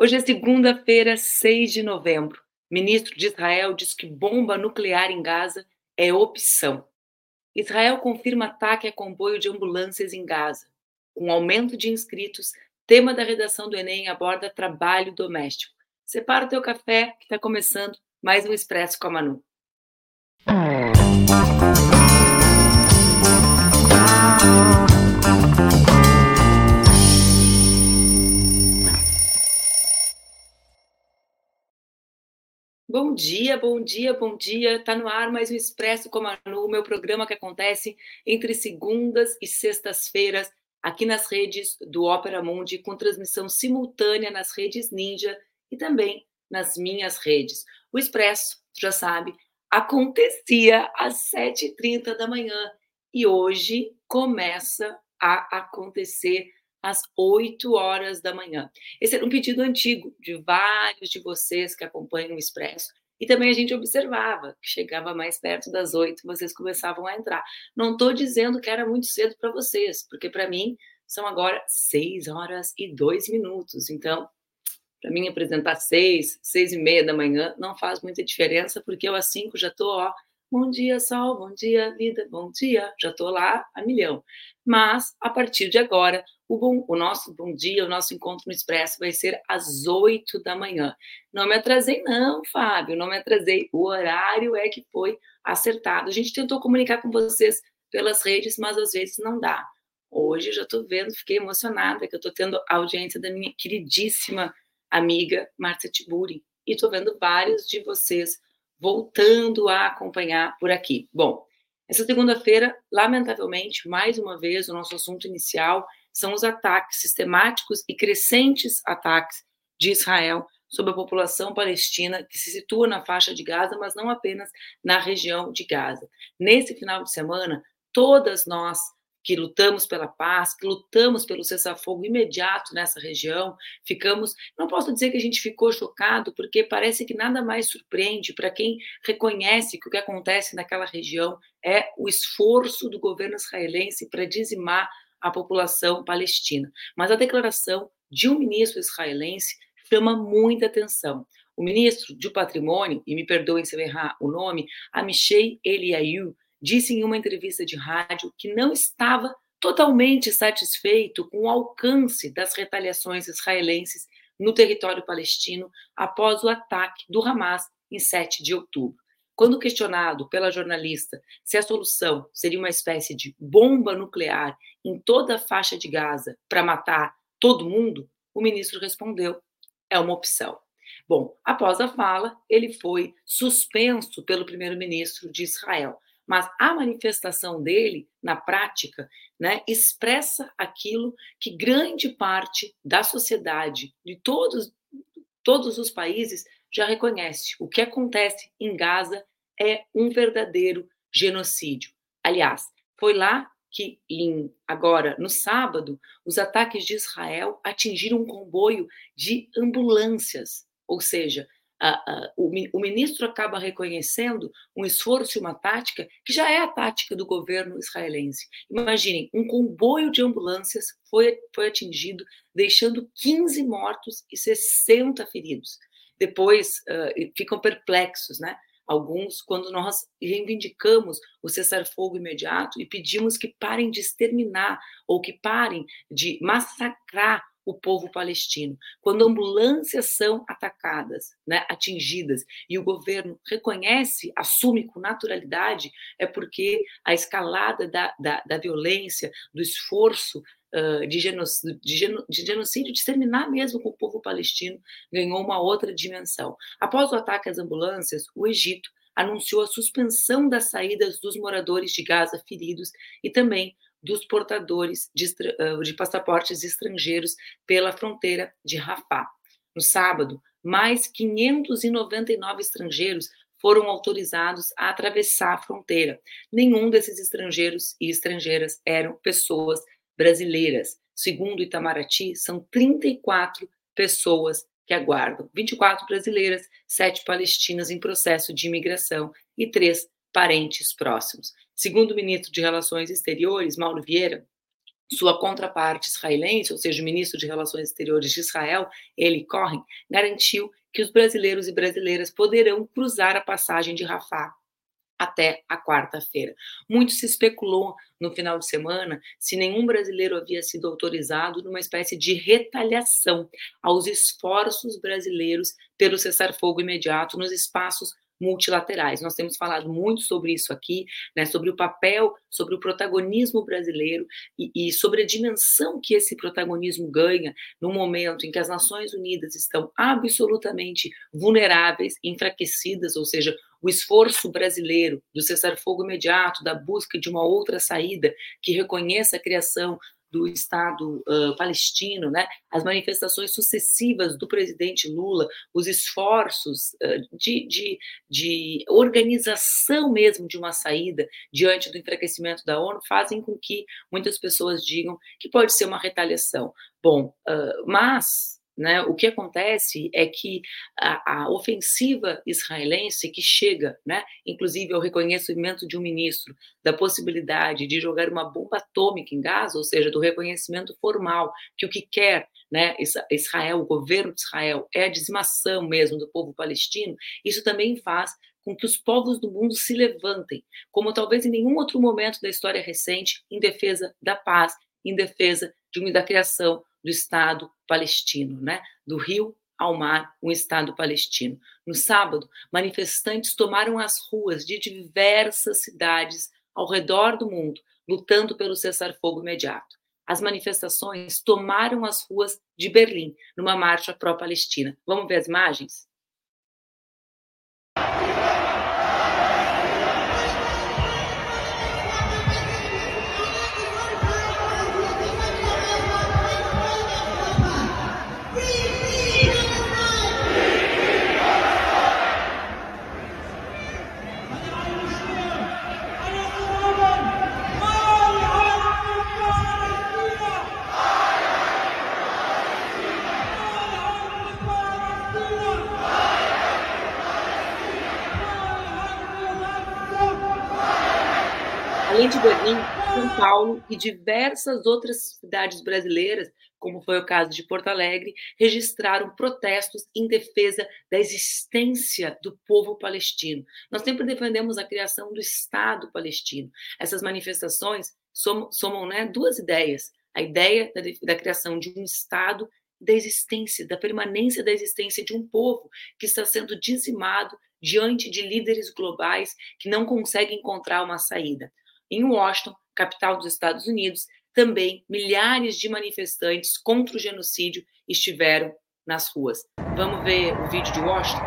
Hoje é segunda-feira, 6 de novembro. Ministro de Israel diz que bomba nuclear em Gaza é opção. Israel confirma ataque a comboio de ambulâncias em Gaza. Com aumento de inscritos, tema da redação do Enem aborda trabalho doméstico. Separa o teu café, que está começando mais um Expresso com a Manu. Bom dia, bom dia, bom dia. Está no ar mais um Expresso com a Manu, meu programa que acontece entre segundas e sextas-feiras aqui nas redes do Opera Mundi, com transmissão simultânea nas redes Ninja e também nas minhas redes. O Expresso, já sabe, acontecia às 7h30 da manhã e hoje começa a acontecer às 8 horas da manhã. Esse era um pedido antigo de vários de vocês que acompanham o Expresso. E também a gente observava que chegava mais perto das oito, vocês começavam a entrar. Não estou dizendo que era muito cedo para vocês, porque para mim são agora seis horas e dois minutos. Então, para mim apresentar seis, seis e meia da manhã não faz muita diferença, porque eu às cinco já estou, ó, bom dia sol, bom dia vida, bom dia, já estou lá a milhão. Mas a partir de agora o, bom, o nosso bom dia, o nosso encontro no Expresso vai ser às 8 da manhã. Não me atrasei, não, Fábio, não me atrasei. O horário é que foi acertado. A gente tentou comunicar com vocês pelas redes, mas às vezes não dá. Hoje já estou vendo, fiquei emocionada que eu estou tendo a audiência da minha queridíssima amiga Márcia Tiburi. E estou vendo vários de vocês voltando a acompanhar por aqui. Bom, essa segunda-feira, lamentavelmente, mais uma vez, o nosso assunto inicial são os ataques sistemáticos e crescentes ataques de Israel sobre a população palestina que se situa na faixa de Gaza, mas não apenas na região de Gaza. Nesse final de semana, todas nós que lutamos pela paz, que lutamos pelo cessar-fogo imediato nessa região, ficamos, não posso dizer que a gente ficou chocado, porque parece que nada mais surpreende para quem reconhece que o que acontece naquela região é o esforço do governo israelense para dizimar a população palestina. Mas a declaração de um ministro israelense chama muita atenção. O ministro do Patrimônio, e me perdoem se eu errar o nome, Amishei Eliayu, disse em uma entrevista de rádio que não estava totalmente satisfeito com o alcance das retaliações israelenses no território palestino após o ataque do Hamas em 7 de outubro. Quando questionado pela jornalista se a solução seria uma espécie de bomba nuclear em toda a faixa de Gaza para matar todo mundo, o ministro respondeu: é uma opção. Bom, após a fala, ele foi suspenso pelo primeiro-ministro de Israel. Mas a manifestação dele, na prática, né, expressa aquilo que grande parte da sociedade, de todos, todos os países, já reconhece. O que acontece em Gaza é um verdadeiro genocídio. Aliás, foi lá que em, agora no sábado os ataques de Israel atingiram um comboio de ambulâncias, ou seja, o, o, ministro acaba reconhecendo um esforço e uma tática que já é a tática do governo israelense. Imaginem, um comboio de ambulâncias foi, foi atingido, deixando 15 mortos e 60 feridos. Depois uh, ficam perplexos, né? alguns, quando nós reivindicamos o cessar-fogo imediato e pedimos que parem de exterminar ou que parem de massacrar o povo palestino. Quando ambulâncias são atacadas, né, atingidas, e o governo reconhece, assume com naturalidade, é porque a escalada da, da, da violência, do esforço uh, de, genocídio, de, geno, de genocídio, de exterminar mesmo com o povo palestino, ganhou uma outra dimensão. Após o ataque às ambulâncias, o Egito anunciou a suspensão das saídas dos moradores de Gaza feridos e também dos portadores de, de passaportes estrangeiros pela fronteira de Rafah. No sábado, mais 599 estrangeiros foram autorizados a atravessar a fronteira. Nenhum desses estrangeiros e estrangeiras eram pessoas brasileiras. Segundo Itamaraty, são 34 pessoas que aguardam: 24 brasileiras, 7 palestinas em processo de imigração e 3 parentes próximos. Segundo o ministro de Relações Exteriores, Mauro Vieira, sua contraparte israelense, ou seja, o ministro de Relações Exteriores de Israel, ele Cohen, garantiu que os brasileiros e brasileiras poderão cruzar a passagem de Rafah até a quarta-feira. Muito se especulou no final de semana se nenhum brasileiro havia sido autorizado numa espécie de retaliação aos esforços brasileiros pelo cessar-fogo imediato nos espaços multilaterais. Nós temos falado muito sobre isso aqui, né, sobre o papel, sobre o protagonismo brasileiro e, e, sobre a dimensão que esse protagonismo ganha no momento em que as Nações Unidas estão absolutamente vulneráveis, enfraquecidas, ou seja, o esforço brasileiro do cessar-fogo imediato, da busca de uma outra saída que reconheça a criação do Estado uh, palestino, né, as manifestações sucessivas do presidente Lula, os esforços uh, de, de, de, organização mesmo de uma saída diante do enfraquecimento da ONU fazem com que muitas pessoas digam que pode ser uma retaliação. Bom, uh, mas né? O que acontece é que a, a, ofensiva israelense que chega, né, inclusive ao reconhecimento de um ministro da possibilidade de jogar uma bomba atômica em Gaza, ou seja, do reconhecimento formal que o que quer né, Israel, o governo de Israel, é a dizimação mesmo do povo palestino, isso também faz com que os povos do mundo se levantem, como talvez em nenhum outro momento da história recente, em defesa da paz, em defesa de da criação do Estado palestino, né? do rio ao mar, um Estado palestino. No sábado, manifestantes tomaram as ruas de diversas cidades ao redor do mundo, lutando pelo cessar-fogo imediato. As manifestações tomaram as ruas de Berlim, numa marcha pró-Palestina. Vamos ver as imagens? Berlim, São Paulo e diversas outras cidades brasileiras, como foi o caso de Porto Alegre, registraram protestos em defesa da existência do povo palestino. Nós sempre defendemos a criação do Estado palestino. Essas manifestações somam, somam né, duas ideias: a ideia da, da criação de um Estado da existência, da permanência da existência de um povo que está sendo dizimado diante de líderes globais que não conseguem encontrar uma saída. Em Washington, capital dos Estados Unidos, também milhares de manifestantes contra o genocídio estiveram nas ruas. Vamos ver o vídeo de Washington?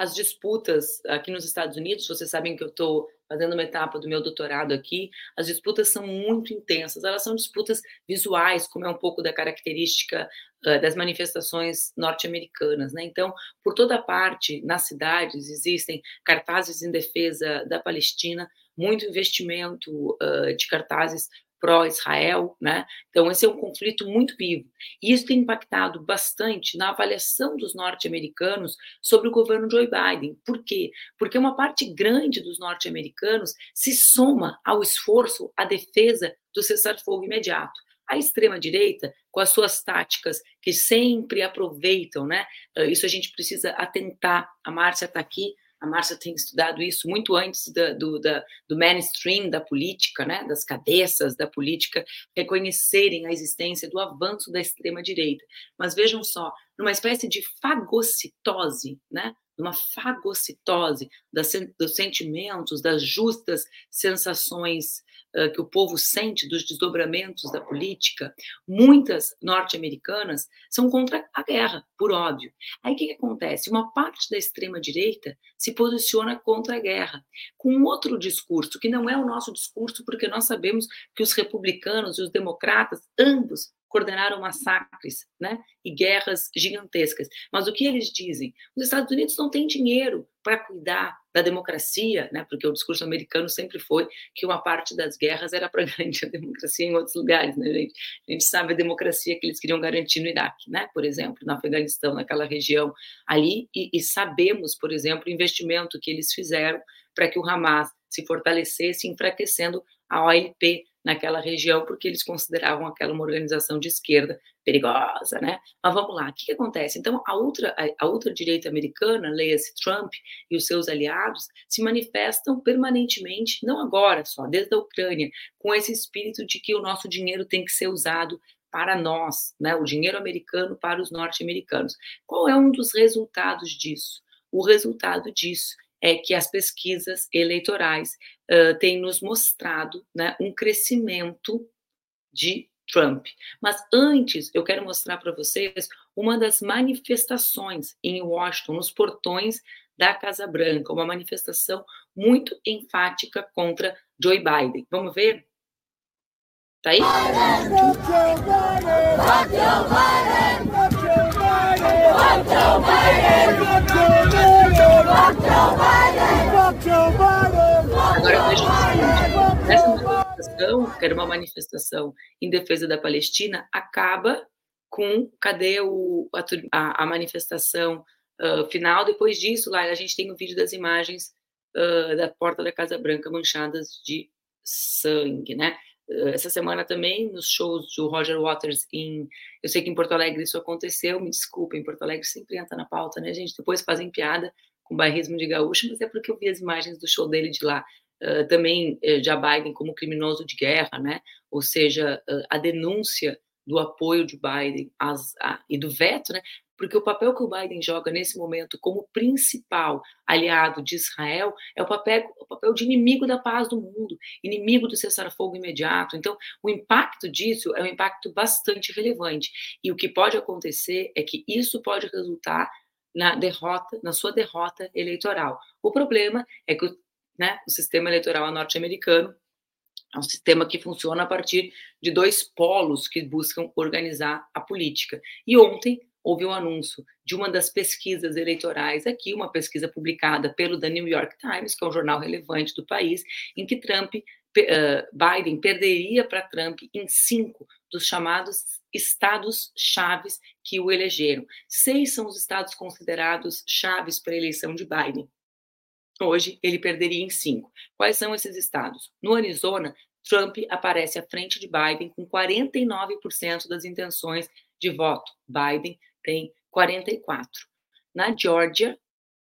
As disputas aqui nos Estados Unidos, vocês sabem que eu estou fazendo uma etapa do meu doutorado aqui, as disputas são muito intensas, elas são disputas visuais, como é um pouco da característica uh, das manifestações norte-americanas, né? Então, por toda parte, nas cidades, existem cartazes em defesa da Palestina, muito investimento uh, de cartazes pró-Israel, né? Então esse é um conflito muito vivo. E isso tem impactado bastante na avaliação dos norte-americanos sobre o governo Joe Biden. Por quê? Porque uma parte grande dos norte-americanos se soma ao esforço à defesa do cessar-fogo imediato. A extrema-direita, com as suas táticas que sempre aproveitam, né? Isso a gente precisa atentar. A Márcia está aqui a Márcia tem estudado isso muito antes da, do, da, do mainstream da política, né, das cabeças da política, reconhecerem a existência do avanço da extrema-direita. Mas vejam só, numa espécie de fagocitose, né, numa fagocitose das, dos sentimentos, das justas sensações uh, que o povo sente dos desdobramentos da política, muitas norte-americanas são contra a guerra, por óbvio. Aí o que, que acontece? Uma parte da extrema-direita se posiciona contra a guerra, com outro discurso, que não é o nosso discurso, porque nós sabemos que os republicanos e os democratas, ambos, coordenaram massacres né, e guerras gigantescas. Mas o que eles dizem? Os Estados Unidos não têm dinheiro para cuidar da democracia, né? Porque o discurso americano sempre foi que uma parte das guerras era para garantir a democracia em outros lugares, né, gente? A gente sabe a democracia que eles queriam garantir no Iraque, né? Por exemplo, no Afeganistão, naquela região ali, e, e sabemos, por exemplo, o investimento que eles fizeram para que o Hamas se fortalecesse, enfraquecendo a OLP naquela região, porque eles consideravam aquela uma organização de esquerda perigosa, né? Mas vamos lá, o que, que acontece? Então, a ultra, a, a ultradireita americana, leia-se Trump e os seus aliados, se manifestam permanentemente, não agora só, desde a Ucrânia, com esse espírito de que o nosso dinheiro tem que ser usado para nós, né? O dinheiro americano para os norte-americanos. Qual é um dos resultados disso? O resultado disso é que as pesquisas eleitorais uh, têm nos mostrado né, um crescimento de Trump. Mas antes, eu quero mostrar para vocês uma das manifestações em Washington, nos portões da Casa Branca, uma manifestação muito enfática contra Joe Biden. Vamos ver? Tá aí? Biden! Agora veja o essa manifestação, que era uma manifestação em defesa da Palestina, acaba com cadê o, a, a manifestação uh, final? Depois disso, lá a gente tem o um vídeo das imagens uh, da porta da Casa Branca manchadas de sangue, né? essa semana também, nos shows do Roger Waters em. Eu sei que em Porto Alegre isso aconteceu, me desculpa, em Porto Alegre sempre entra na pauta, né, gente? Depois fazem piada com bairrismo de gaúcho, mas é porque eu vi as imagens do show dele de lá. Uh, também uh, de Biden como criminoso de guerra, né? Ou seja, uh, a denúncia do apoio de Biden às, e do veto, né? Porque o papel que o Biden joga nesse momento como principal aliado de Israel é o papel, o papel de inimigo da paz do mundo, inimigo do cessar-fogo imediato. Então, o impacto disso é um impacto bastante relevante. E o que pode acontecer é que isso pode resultar na derrota, na sua derrota eleitoral. O problema é que né, o sistema eleitoral norte-americano é um sistema que funciona a partir de dois polos que buscam organizar a política. E ontem houve um anúncio de uma das pesquisas eleitorais aqui, uma pesquisa publicada pelo The New York Times, que é um jornal relevante do país, em que Trump, Biden perderia para Trump em cinco dos chamados estados chaves que o elegeram. Seis são os estados considerados chaves para a eleição de Biden. Hoje, ele perderia em cinco. Quais são esses estados? No Arizona, Trump aparece à frente de Biden com 49% das intenções de voto. Biden tem 44%. Na Georgia,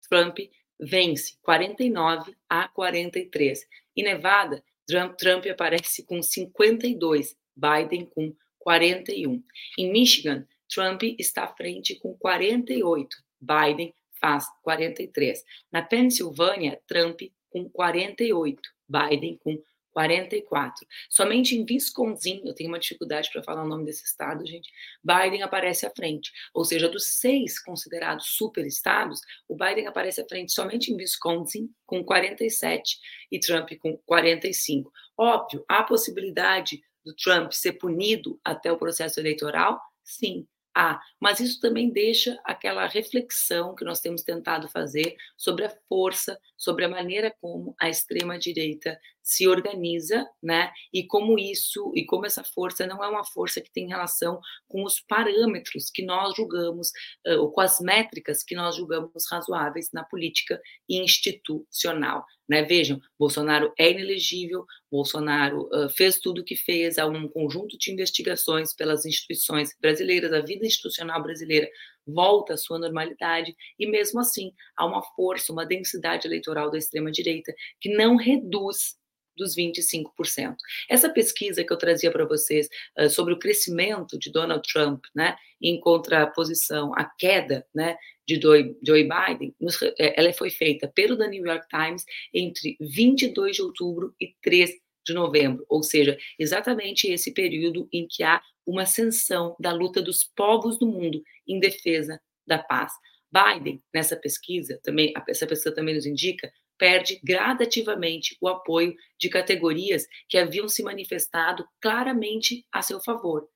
Trump vence 49 a 43. Em Nevada, Trump, aparece com 52, Biden com 41. Em Michigan, Trump está à frente com 48, Biden faz 43. Na Pensilvânia, Trump com 48, Biden com 44. Somente em Wisconsin, eu tenho uma dificuldade para falar o nome desse estado, gente, Biden aparece à frente. Ou seja, dos seis considerados superestados, o Biden aparece à frente somente em Wisconsin, com 47, e Trump com 45. Óbvio, há possibilidade do Trump ser punido até o processo eleitoral? Sim, há. Mas isso também deixa aquela reflexão que nós temos tentado fazer sobre a força, sobre a maneira como a extrema-direita se organiza, né? E como isso, e como essa força não é uma força que tem relação com os parâmetros que nós julgamos, ou com as métricas que nós julgamos razoáveis na política institucional. Né? Vejam, Bolsonaro é inelegível, Bolsonaro uh, fez tudo o que fez, há um conjunto de investigações pelas instituições brasileiras, a vida institucional brasileira volta à sua normalidade, e mesmo assim há uma força, uma densidade eleitoral da extrema-direita que não reduz dos 25%. Essa pesquisa que eu trazia para vocês uh, sobre o crescimento de Donald Trump, né, em contraposição à queda, né, de Joe, Biden, nos, é, ela foi feita pelo The New York Times entre 22 de outubro e 3 de novembro, ou seja, exatamente esse período em que há uma ascensão da luta dos povos do mundo em defesa da paz. Biden, nessa pesquisa, também essa pesquisa também nos indica, perde gradativamente o apoio de categorias que haviam se manifestado claramente a seu favor,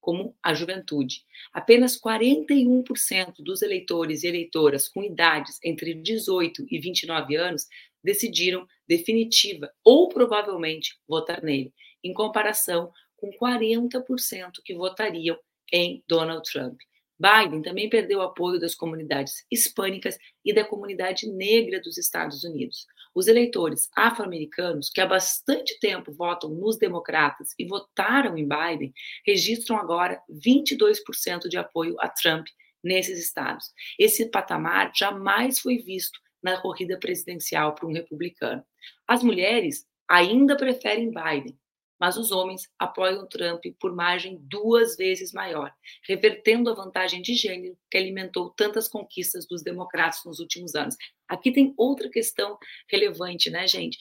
como a juventude. Apenas 41% dos eleitores e eleitoras com idades entre 18 e 29 anos decidiram definitiva ou provavelmente votar nele, em comparação com 40% que votariam em Donald Trump. Biden também perdeu o apoio das comunidades hispânicas e da comunidade negra dos Estados Unidos. Os eleitores afro-americanos, que há bastante tempo votam nos democratas e votaram em Biden, registram agora 22% de apoio a Trump nesses estados. Esse patamar jamais foi visto na corrida presidencial para um republicano. As mulheres ainda preferem Biden, mas os homens apoiam Trump por margem duas vezes maior, revertendo a vantagem de gênero que alimentou tantas conquistas dos democratas nos últimos anos. Aqui tem outra questão relevante, né, gente?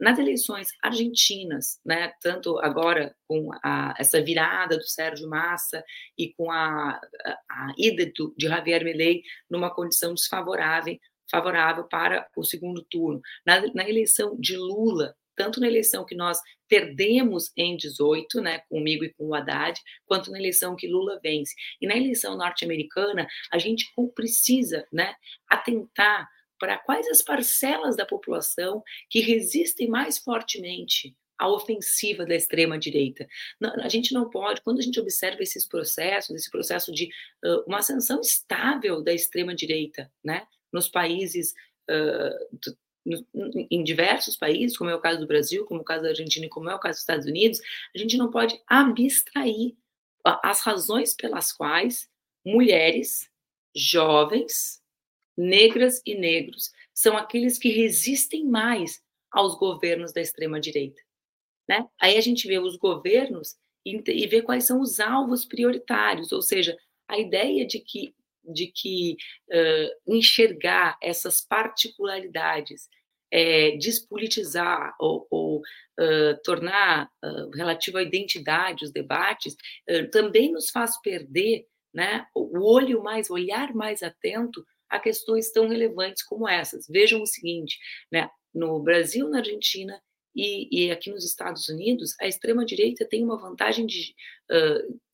Nas eleições argentinas, né, tanto agora com a, essa virada do Sérgio Massa e com a, a, a ida do, de Javier Milei numa condição desfavorável, favorável para o segundo turno. Na, na eleição de Lula, tanto na eleição que nós perdemos em 18, né, comigo e com o Haddad, quanto na eleição que Lula vence. E na eleição norte-americana, a gente precisa, né, atentar para quais as parcelas da população que resistem mais fortemente à ofensiva da extrema direita. A gente não pode, quando a gente observa esses processos, esse processo de uh, uma ascensão estável da extrema direita, né, nos países uh, em diversos países, como é o caso do Brasil, como é o caso da Argentina e como é o caso dos Estados Unidos, a gente não pode abstrair as razões pelas quais mulheres, jovens, negras e negros são aqueles que resistem mais aos governos da extrema direita, né? Aí a gente vê os governos e vê quais são os alvos prioritários, ou seja, a ideia de que de que uh, enxergar essas particularidades, é, despolitizar ou, ou uh, tornar uh, relativo à identidade os debates, também nos faz perder né, o olho mais, olhar mais atento a questões tão relevantes como essas. Vejam o seguinte, né, no Brasil, na Argentina e, e aqui nos Estados Unidos, a extrema-direita tem uma vantagem de,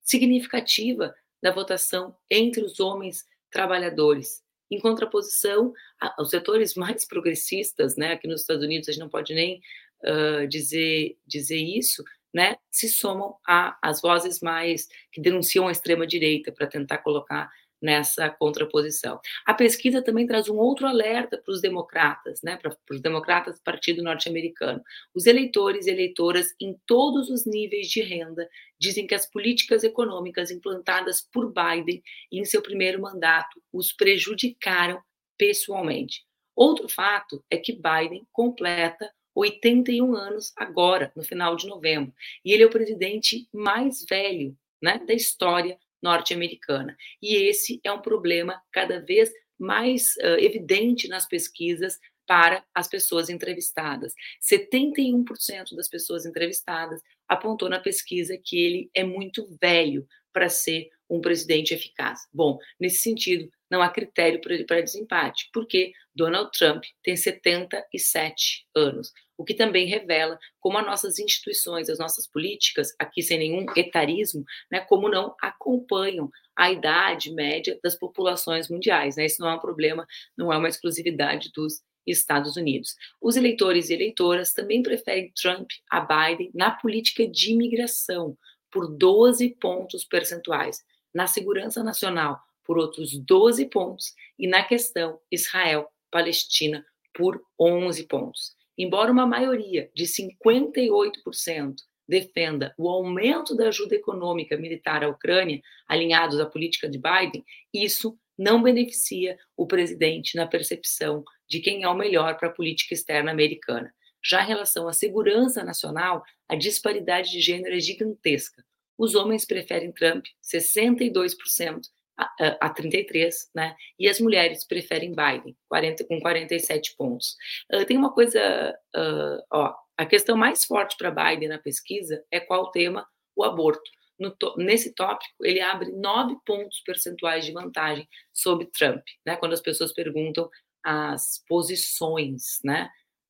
significativa da votação entre os homens trabalhadores, em contraposição aos setores mais progressistas, né? Aqui nos Estados Unidos a gente não pode nem uh, dizer dizer isso, né? Se somam às vozes mais que denunciam a extrema direita para tentar colocar nessa contraposição. A pesquisa também traz um outro alerta para os democratas, né, para os democratas do Partido Norte-Americano. Os eleitores e eleitoras em todos os níveis de renda dizem que as políticas econômicas implantadas por Biden em seu primeiro mandato os prejudicaram pessoalmente. Outro fato é que Biden completa 81 anos agora, no final de novembro, e ele é o presidente mais velho né, da história norte-americana. E esse é um problema cada vez mais uh, evidente nas pesquisas para as pessoas entrevistadas. 71% das pessoas entrevistadas apontou na pesquisa que ele é muito velho para ser um presidente eficaz. Bom, nesse sentido, não há critério para desempate, porque Donald Trump tem 77 anos, o que também revela como as nossas instituições, as nossas políticas, aqui sem nenhum etarismo, né, como não acompanham a idade média das populações mundiais. Né? Isso não é um problema, não é uma exclusividade dos Estados Unidos. Os eleitores e eleitoras também preferem Trump a Biden na política de imigração, por 12 pontos percentuais, na segurança nacional, por outros 12 pontos, e na questão Israel-Palestina, por 11 pontos. Embora uma maioria de 58% defenda o aumento da ajuda econômica militar à Ucrânia, alinhados à política de Biden, isso não beneficia o presidente na percepção de quem é o melhor para a política externa americana. Já em relação à segurança nacional, a disparidade de gênero é gigantesca. Os homens preferem Trump, 62% a, a 33, né? E as mulheres preferem Biden, 40, com 47 pontos. Uh, tem uma coisa, uh, ó, a questão mais forte para Biden na pesquisa é qual tema? O aborto. Nesse tópico, ele abre nove pontos percentuais de vantagem sobre Trump, né? Quando as pessoas perguntam as posições, né?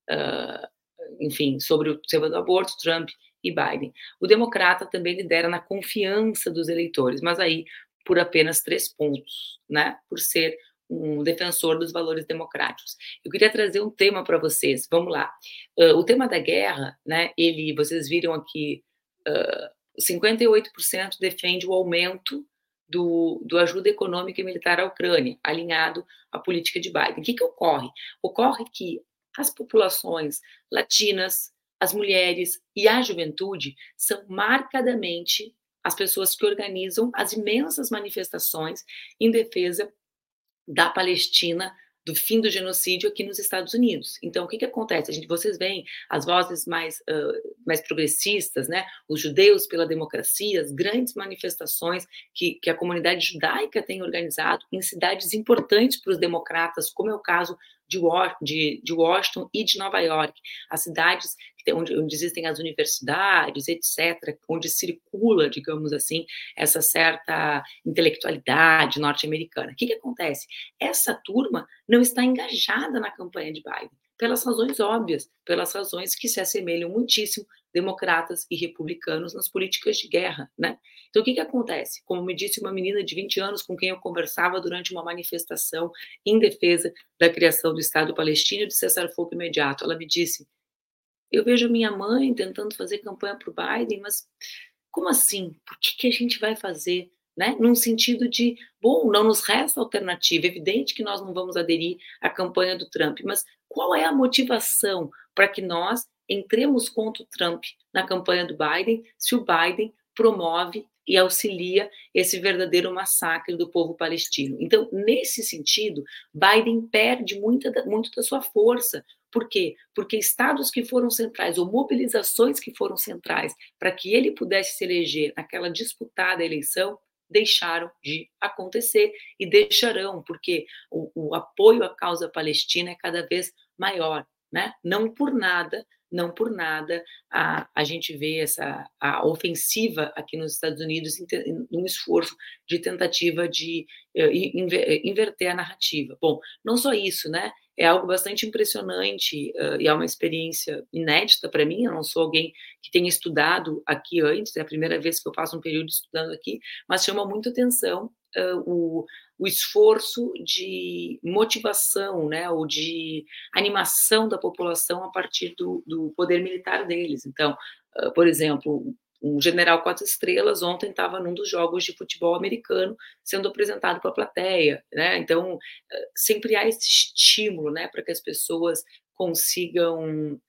Uh, enfim, sobre o tema do aborto, Trump e Biden. O democrata também lidera na confiança dos eleitores, mas aí por apenas três pontos, né? Por ser um defensor dos valores democráticos. Eu queria trazer um tema para vocês. Vamos lá. Uh, o tema da guerra, né? Ele, vocês viram aqui, uh, 58% defende o aumento do, do, ajuda econômica e militar à Ucrânia, alinhado à política de Biden. O que, que ocorre? Ocorre que as populações latinas, as mulheres e a juventude são marcadamente as pessoas que organizam as imensas manifestações em defesa da Palestina do fim do genocídio aqui nos Estados Unidos. Então, o que, que acontece? A gente, vocês veem as vozes mais, uh, mais progressistas, né? os judeus pela democracia, as grandes manifestações que, que a comunidade judaica tem organizado em cidades importantes para os democratas, como é o caso de, de, de Washington e de Nova York, as cidades onde, onde, existem as universidades, etc., onde circula, digamos assim, essa certa intelectualidade norte-americana. O que, que acontece? Essa turma não está engajada na campanha de Biden, pelas razões óbvias, pelas razões que se assemelham muitíssimo democratas e republicanos nas políticas de guerra, né? Então, o que, que acontece? Como me disse uma menina de 20 anos com quem eu conversava durante uma manifestação em defesa da criação do Estado palestino e do cessar-fogo imediato, ela me disse: Eu vejo minha mãe tentando fazer campanha para o Biden, mas como assim? Por que, que a gente vai fazer? Né? Num sentido de, bom, não nos resta alternativa. É evidente que nós não vamos aderir à campanha do Trump, mas qual é a motivação para que nós entremos contra o Trump na campanha do Biden se o Biden promove e auxilia esse verdadeiro massacre do povo palestino. Então, nesse sentido, Biden perde muita, muito da sua força. Por quê? Porque estados que foram centrais, ou mobilizações que foram centrais, para que ele pudesse se eleger naquela disputada eleição, deixaram de acontecer e deixarão, porque o, o apoio à causa palestina é cada vez maior. Né? Não por nada não por nada a, a gente vê essa a ofensiva aqui nos Estados Unidos num esforço de tentativa de uh, inverter a narrativa. Bom, não só isso, né? É algo bastante impressionante uh, e é uma experiência inédita para mim. Eu não sou alguém que tenha estudado aqui antes, é a primeira vez que eu passo um período estudando aqui, mas chama muito atenção uh, o, o esforço de motivação, né, ou de animação da população a partir do, do poder militar deles. Então, por exemplo, um general quatro estrelas ontem estava num dos jogos de futebol americano sendo apresentado para a plateia, né? Então sempre há esse estímulo, né, para que as pessoas consigam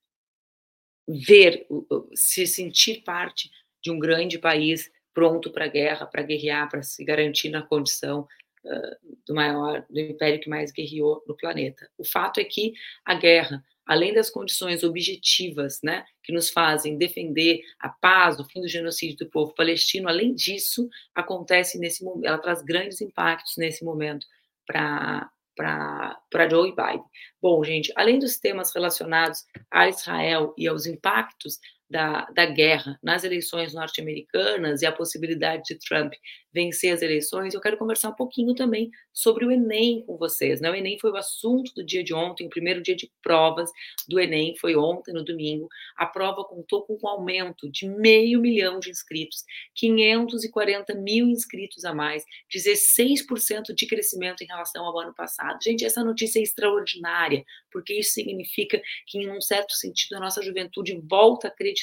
ver, se sentir parte de um grande país pronto para a guerra, para guerrear, para se garantir na condição uh, do maior, do império que mais guerreou no planeta. O fato é que a guerra, além das condições objetivas, né, que nos fazem defender a paz, o fim do genocídio do povo palestino, além disso, acontece nesse momento, ela traz grandes impactos nesse momento para para Joe Biden. Bom, gente, além dos temas relacionados a Israel e aos impactos da, da guerra nas eleições norte-americanas e a possibilidade de Trump vencer as eleições, eu quero conversar um pouquinho também sobre o Enem com vocês. Né? O Enem foi o assunto do dia de ontem, o primeiro dia de provas do Enem foi ontem, no domingo. A prova contou com um aumento de meio milhão de inscritos, 540 mil inscritos a mais, 16% de crescimento em relação ao ano passado. Gente, essa notícia é extraordinária, porque isso significa que, em um certo sentido, a nossa juventude volta a acreditar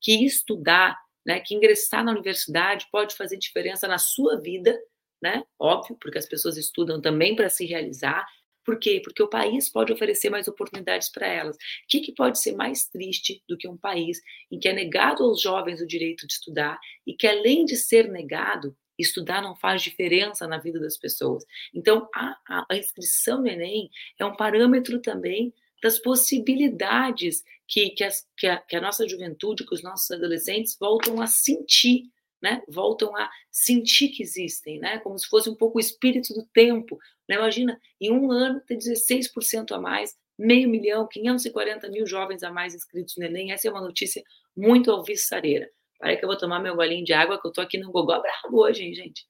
que estudar né, que ingressar na universidade pode fazer diferença na sua vida, né? Óbvio, porque as pessoas estudam também para se realizar. Por quê? Porque o país pode oferecer mais oportunidades para elas. O que, que pode ser mais triste do que um país em que é negado aos jovens o direito de estudar e que, além de ser negado, estudar não faz diferença na vida das pessoas. Então, a, a inscrição no Enem é um parâmetro também das possibilidades que, que, as, que, a, que a nossa juventude, que os nossos adolescentes voltam a sentir, né? Voltam a sentir que existem, né? Como se fosse um pouco o espírito do tempo. Né? Imagina, em um ano ter 16% a mais, meio milhão, 540 mil jovens a mais inscritos no Enem. Essa é uma notícia muito alvissareira. Para que eu vou tomar meu golinho de água, que eu tô aqui no Gogó Bravo hoje, hein, gente?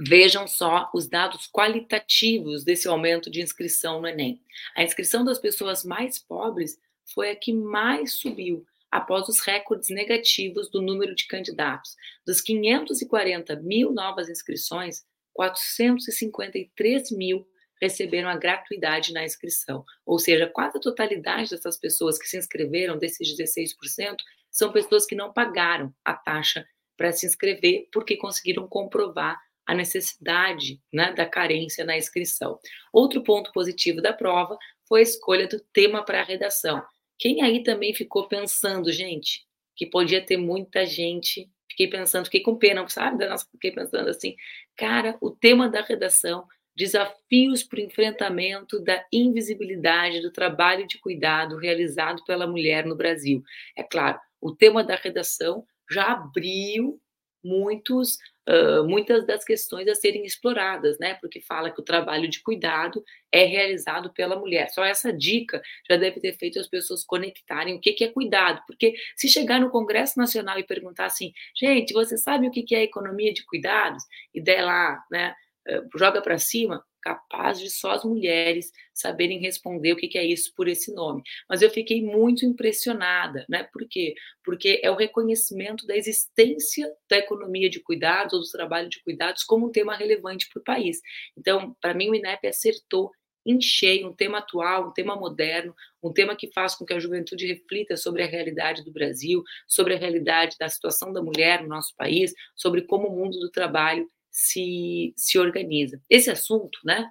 Vejam só os dados qualitativos desse aumento de inscrição no Enem. A inscrição das pessoas mais pobres foi a que mais subiu após os recordes negativos do número de candidatos. Dos 540 mil novas inscrições, 453 mil receberam a gratuidade na inscrição. Ou seja, quase a totalidade dessas pessoas que se inscreveram, desses 16%, são pessoas que não pagaram a taxa para se inscrever porque conseguiram comprovar a necessidade né, da carência na inscrição. Outro ponto positivo da prova foi a escolha do tema para a redação. Quem aí também ficou pensando, gente, que podia ter muita gente fiquei pensando, fiquei com pena, sabe? Nossa, fiquei pensando assim, cara, o tema da redação desafios para o enfrentamento da invisibilidade do trabalho de cuidado realizado pela mulher no Brasil. É claro, o tema da redação já abriu muitos, uh, muitas das questões a serem exploradas, né? Porque fala que o trabalho de cuidado é realizado pela mulher. Só essa dica já deve ter feito as pessoas conectarem o que, que é cuidado. Porque se chegar no Congresso Nacional e perguntar assim, gente, você sabe o que, que é economia de cuidados? E der lá, né? Joga para cima, capaz de só as mulheres saberem responder o que, que, é isso por esse nome. Mas eu fiquei muito impressionada, né? Por quê? Porque é o reconhecimento da existência da economia de cuidados ou do trabalho de cuidados como um tema relevante para o país. Então, para mim, o INEP acertou em cheio, um tema atual, um tema moderno, um tema que faz com que a juventude reflita sobre a realidade do Brasil, sobre a realidade da situação da mulher no nosso país, sobre como o mundo do trabalho se, se organiza. Esse assunto, né,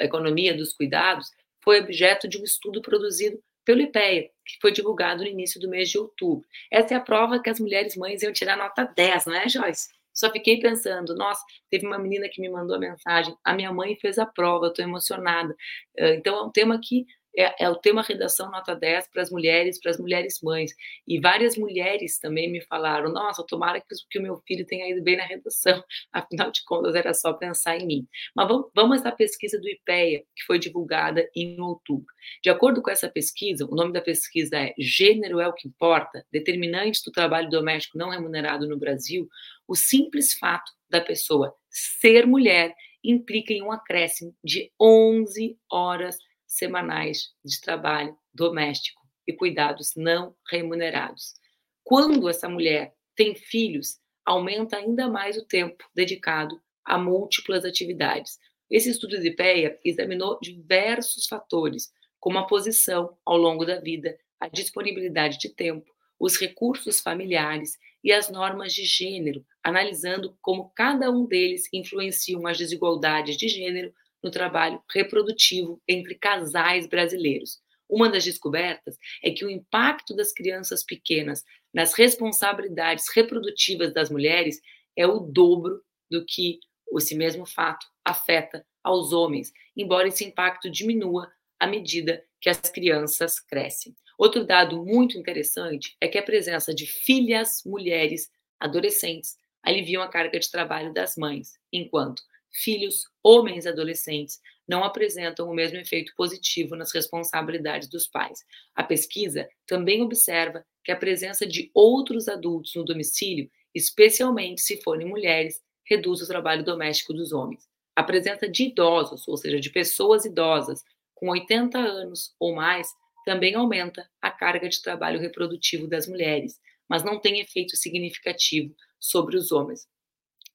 a economia dos cuidados, foi objeto de um estudo produzido pelo IPEA, que foi divulgado no início do mês de outubro. Essa é a prova que as mulheres mães iam tirar nota 10, não é, Joyce? Só fiquei pensando, nossa, teve uma menina que me mandou a mensagem, a minha mãe fez a prova, estou emocionada. Então, é um tema que é, é, o tema redação nota 10 para as mulheres, para as mulheres mães. E várias mulheres também me falaram: nossa, tomara que, que, o meu filho tenha ido bem na redação, afinal de contas era só pensar em mim. Mas vamos, vamos à pesquisa do IPEA, que foi divulgada em outubro. De acordo com essa pesquisa, o nome da pesquisa é Gênero é o que importa determinantes do trabalho doméstico não remunerado no Brasil. O simples fato da pessoa ser mulher implica em um acréscimo de 11 horas semanais de trabalho doméstico e cuidados não remunerados. Quando essa mulher tem filhos, aumenta ainda mais o tempo dedicado a múltiplas atividades. Esse estudo de IPEA examinou diversos fatores, como a posição ao longo da vida, a disponibilidade de tempo, os recursos familiares e as normas de gênero, analisando como cada um deles influenciam as desigualdades de gênero no trabalho reprodutivo entre casais brasileiros. Uma das descobertas é que o impacto das crianças pequenas nas responsabilidades reprodutivas das mulheres é o dobro do que esse mesmo fato afeta aos homens, embora esse impacto diminua à medida que as crianças crescem. Outro dado muito interessante é que a presença de filhas mulheres adolescentes aliviam a carga de trabalho das mães, enquanto filhos, homens adolescentes, não apresentam o mesmo efeito positivo nas responsabilidades dos pais. A pesquisa também observa que a presença de outros adultos no domicílio, especialmente se forem mulheres, reduz o trabalho doméstico dos homens. A presença de idosos, ou seja, de pessoas idosas com 80 anos ou mais, também aumenta a carga de trabalho reprodutivo das mulheres, mas não tem efeito significativo sobre os homens.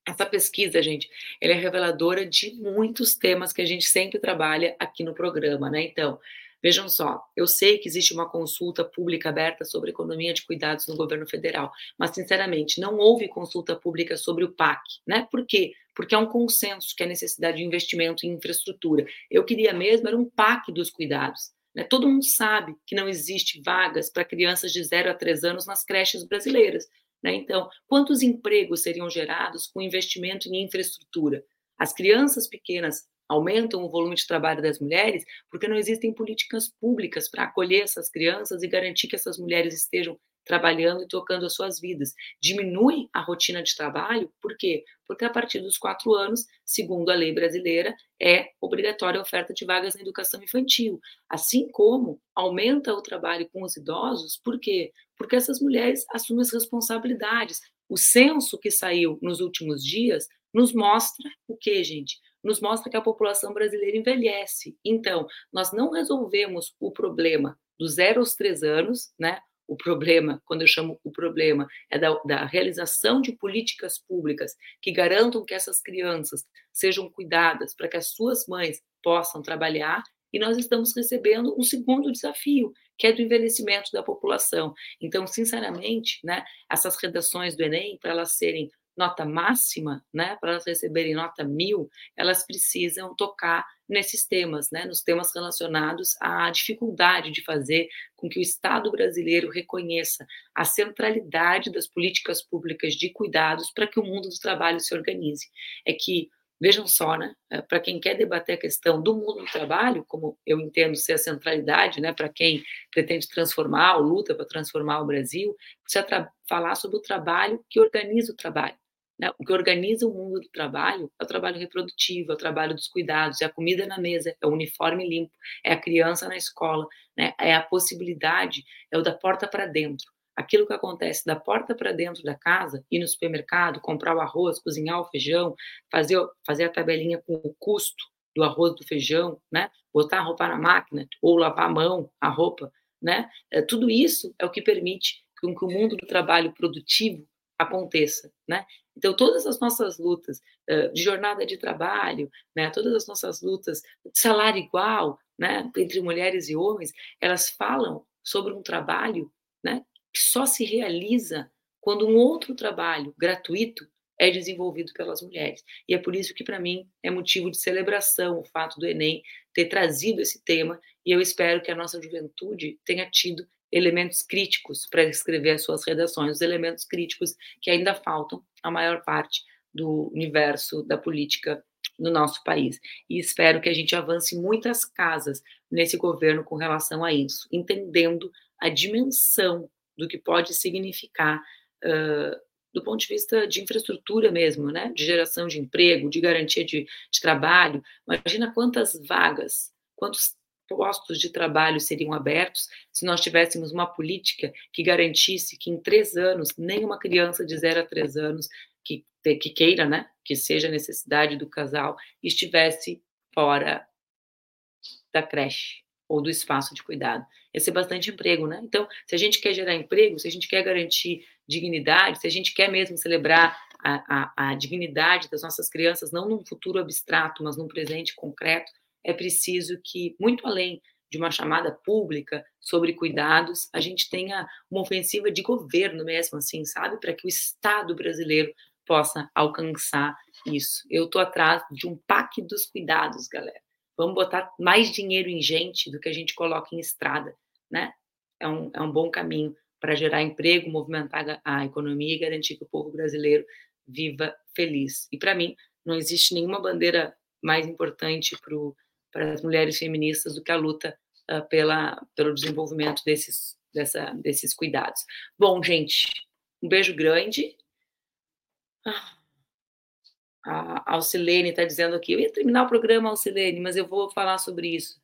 Essa pesquisa, gente, ela é reveladora de muitos temas que a gente sempre trabalha aqui no programa, né? Então, vejam só, eu sei que existe uma consulta pública aberta sobre economia de cuidados no governo federal, mas, sinceramente, não houve consulta pública sobre o PAC, né? Por quê? Porque há um consenso que é necessidade de investimento em infraestrutura. Eu queria mesmo era um PAC dos cuidados. Né? Todo mundo sabe que não existe vagas para crianças de 0 a 3 anos nas creches brasileiras. Né? Então, quantos empregos seriam gerados com investimento em infraestrutura? As crianças pequenas aumentam o volume de trabalho das mulheres porque não existem políticas públicas para acolher essas crianças e garantir que essas mulheres estejam trabalhando e tocando as suas vidas. Diminui a rotina de trabalho, por quê? Porque a partir dos quatro anos, segundo a lei brasileira, é obrigatória a oferta de vagas na educação infantil. Assim como aumenta o trabalho com os idosos, por quê? Porque essas mulheres assumem as responsabilidades. O censo que saiu nos últimos dias nos mostra o que, gente? nos mostra que a população brasileira envelhece. Então, nós não resolvemos o problema dos zero aos três anos, né? O problema, quando eu chamo o problema, é da, da, realização de políticas públicas que garantam que essas crianças sejam cuidadas para que as suas mães possam trabalhar. E nós estamos recebendo um segundo desafio, que é do envelhecimento da população. Então, sinceramente, né, essas redações do Enem, para elas serem nota máxima, né, para elas receberem nota mil, elas precisam tocar nesses temas, né, nos temas relacionados à dificuldade de fazer com que o Estado brasileiro reconheça a centralidade das políticas públicas de cuidados para que o mundo do trabalho se organize. É que Vejam só, né? É, para quem quer debater a questão do mundo do trabalho, como eu entendo ser a centralidade, né? Para quem pretende transformar ou luta para transformar o Brasil, precisa falar sobre o trabalho que organiza o trabalho. Né? O que organiza o mundo do trabalho é o trabalho reprodutivo, é o trabalho dos cuidados, é a comida na mesa, é o uniforme limpo, é a criança na escola, né? É a possibilidade, é o da porta para dentro aquilo que acontece da porta para dentro da casa, ir no supermercado, comprar o arroz, cozinhar o feijão, fazer, fazer a tabelinha com o custo do arroz, do feijão, né? Botar a roupa na máquina ou lavar a mão, a roupa, né? É, tudo isso é o que permite que o mundo do trabalho produtivo aconteça, né? Então todas as nossas lutas uh, de jornada de trabalho, né? Todas as nossas lutas de salário igual, né? Entre mulheres e homens, elas falam sobre um trabalho, né? que só se realiza quando um outro trabalho gratuito é desenvolvido pelas mulheres. E é por isso que, para mim, é motivo de celebração o fato do Enem ter trazido esse tema, e eu espero que a nossa juventude tenha tido elementos críticos para escrever as suas redações, os elementos críticos que ainda faltam a maior parte do universo da política no nosso país. E espero que a gente avance muitas casas nesse governo com relação a isso, entendendo a dimensão do que pode significar uh, do ponto de vista de infraestrutura mesmo, né? De geração de emprego, de garantia de, de trabalho. Imagina quantas vagas, quantos postos de trabalho seriam abertos se nós tivéssemos uma política que garantisse que em três anos nenhuma criança de zero a três anos que, que queira, né, que seja necessidade do casal, estivesse fora da creche ou do espaço de cuidado. Ia ser bastante emprego, né? Então, se a gente quer gerar emprego, se a gente quer garantir dignidade, se a gente quer mesmo celebrar a, a, a dignidade das nossas crianças, não num futuro abstrato, mas num presente concreto, é preciso que, muito além de uma chamada pública sobre cuidados, a gente tenha uma ofensiva de governo mesmo, assim, sabe? Para que o Estado brasileiro possa alcançar isso. Eu estou atrás de um PAC dos cuidados, galera. Vamos botar mais dinheiro em gente do que a gente coloca em estrada, né? É um, é um bom caminho para gerar emprego, movimentar a economia e garantir que o povo brasileiro viva feliz. E para mim, não existe nenhuma bandeira mais importante para as mulheres feministas do que a luta uh, pela, pelo desenvolvimento desses, dessa, desses cuidados. Bom, gente, um beijo grande. Ah a Alcilene está dizendo aqui, eu ia terminar o programa, Alcilene, mas eu vou falar sobre isso.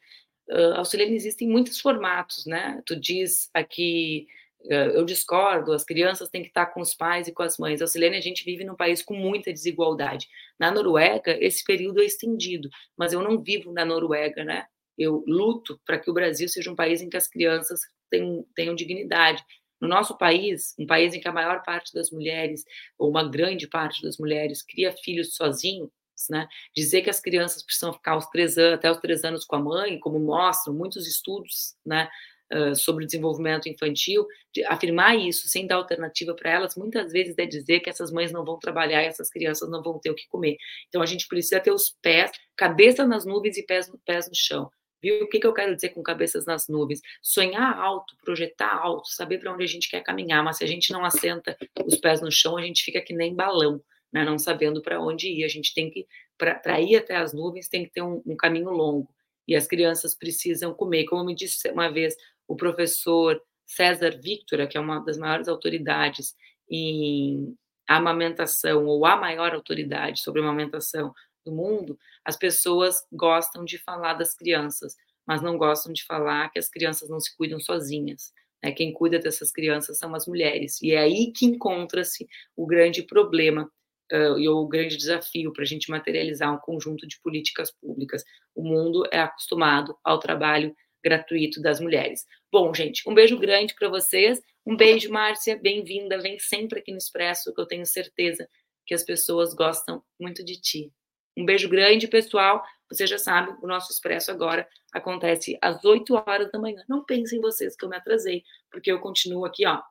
Uh, Alcilene, existem muitos formatos, né? Tu diz aqui, eu discordo, as crianças têm que estar com os pais e com as mães. Alcilene, a gente vive num país com muita desigualdade. Na Noruega, esse período é estendido, mas eu não vivo na Noruega, né? Eu luto para que o Brasil seja um país em que as crianças tenham, tenham dignidade. No nosso país, um país em que a maior parte das mulheres, ou uma grande parte das mulheres, cria filhos sozinhos, né? Dizer que as crianças precisam ficar aos três anos, até os três anos com a mãe, como mostram muitos estudos, né? Uh, sobre desenvolvimento infantil, de afirmar isso sem dar alternativa para elas, muitas vezes é dizer que essas mães não vão trabalhar e essas crianças não vão ter o que comer. Então a gente precisa ter os pés, cabeça nas nuvens e pés, pés no chão. Viu? O que, que eu quero dizer com cabeças nas nuvens? Sonhar alto, projetar alto, saber para onde a gente quer caminhar, mas se a gente não assenta os pés no chão, a gente fica que nem balão, né? não sabendo para onde ir. A gente tem que, para ir até as nuvens, tem que ter um, um caminho longo. E as crianças precisam comer. Como me disse uma vez o professor César Victora, que é uma das maiores autoridades em amamentação, ou a maior autoridade sobre amamentação do mundo, as pessoas gostam de falar das crianças, mas não gostam de falar que as crianças não se cuidam sozinhas. Né? Quem cuida dessas crianças são as mulheres. E é aí que encontra-se o grande problema uh, e o grande desafio para a gente materializar um conjunto de políticas públicas. O mundo é acostumado ao trabalho gratuito das mulheres. Bom, gente, um beijo grande para vocês. Um beijo, Márcia, bem-vinda. Vem sempre aqui no Expresso, que eu tenho certeza que as pessoas gostam muito de ti. Um beijo grande, pessoal. Você já sabe, o nosso Expresso agora acontece às 8 horas da manhã. Não pensem vocês que eu me atrasei, porque eu continuo aqui, ó,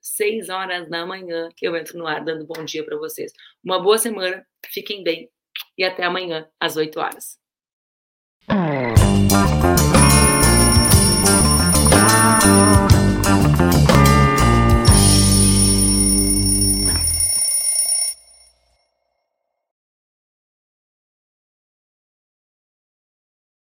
6 horas da manhã que eu entro no ar dando bom dia para vocês. Uma boa semana, fiquem bem e até amanhã às 8 horas.